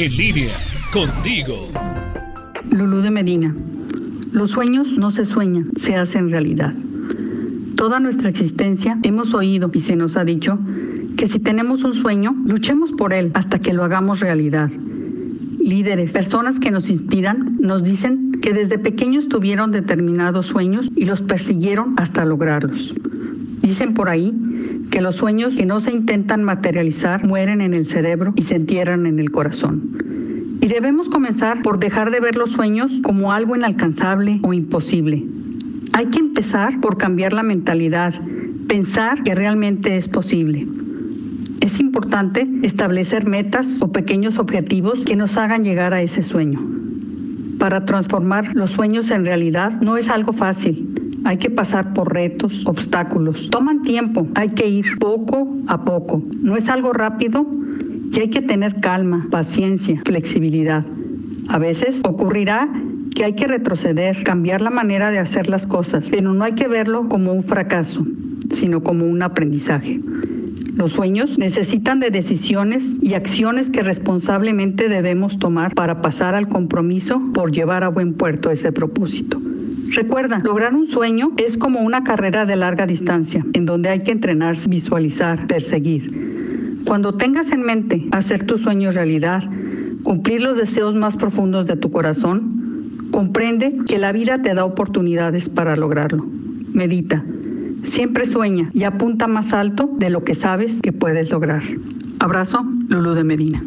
En línea, contigo. Lulú de Medina. Los sueños no se sueñan, se hacen realidad. Toda nuestra existencia hemos oído y se nos ha dicho que si tenemos un sueño, luchemos por él hasta que lo hagamos realidad. Líderes, personas que nos inspiran, nos dicen que desde pequeños tuvieron determinados sueños y los persiguieron hasta lograrlos. Dicen por ahí que los sueños que no se intentan materializar mueren en el cerebro y se entierran en el corazón. Y debemos comenzar por dejar de ver los sueños como algo inalcanzable o imposible. Hay que empezar por cambiar la mentalidad, pensar que realmente es posible. Es importante establecer metas o pequeños objetivos que nos hagan llegar a ese sueño. Para transformar los sueños en realidad no es algo fácil. Hay que pasar por retos, obstáculos. Toman tiempo, hay que ir poco a poco. No es algo rápido y hay que tener calma, paciencia, flexibilidad. A veces ocurrirá que hay que retroceder, cambiar la manera de hacer las cosas, pero no hay que verlo como un fracaso, sino como un aprendizaje. Los sueños necesitan de decisiones y acciones que responsablemente debemos tomar para pasar al compromiso por llevar a buen puerto ese propósito. Recuerda, lograr un sueño es como una carrera de larga distancia, en donde hay que entrenarse, visualizar, perseguir. Cuando tengas en mente hacer tu sueño realidad, cumplir los deseos más profundos de tu corazón, comprende que la vida te da oportunidades para lograrlo. Medita. Siempre sueña y apunta más alto de lo que sabes que puedes lograr. Abrazo, Lulu de Medina.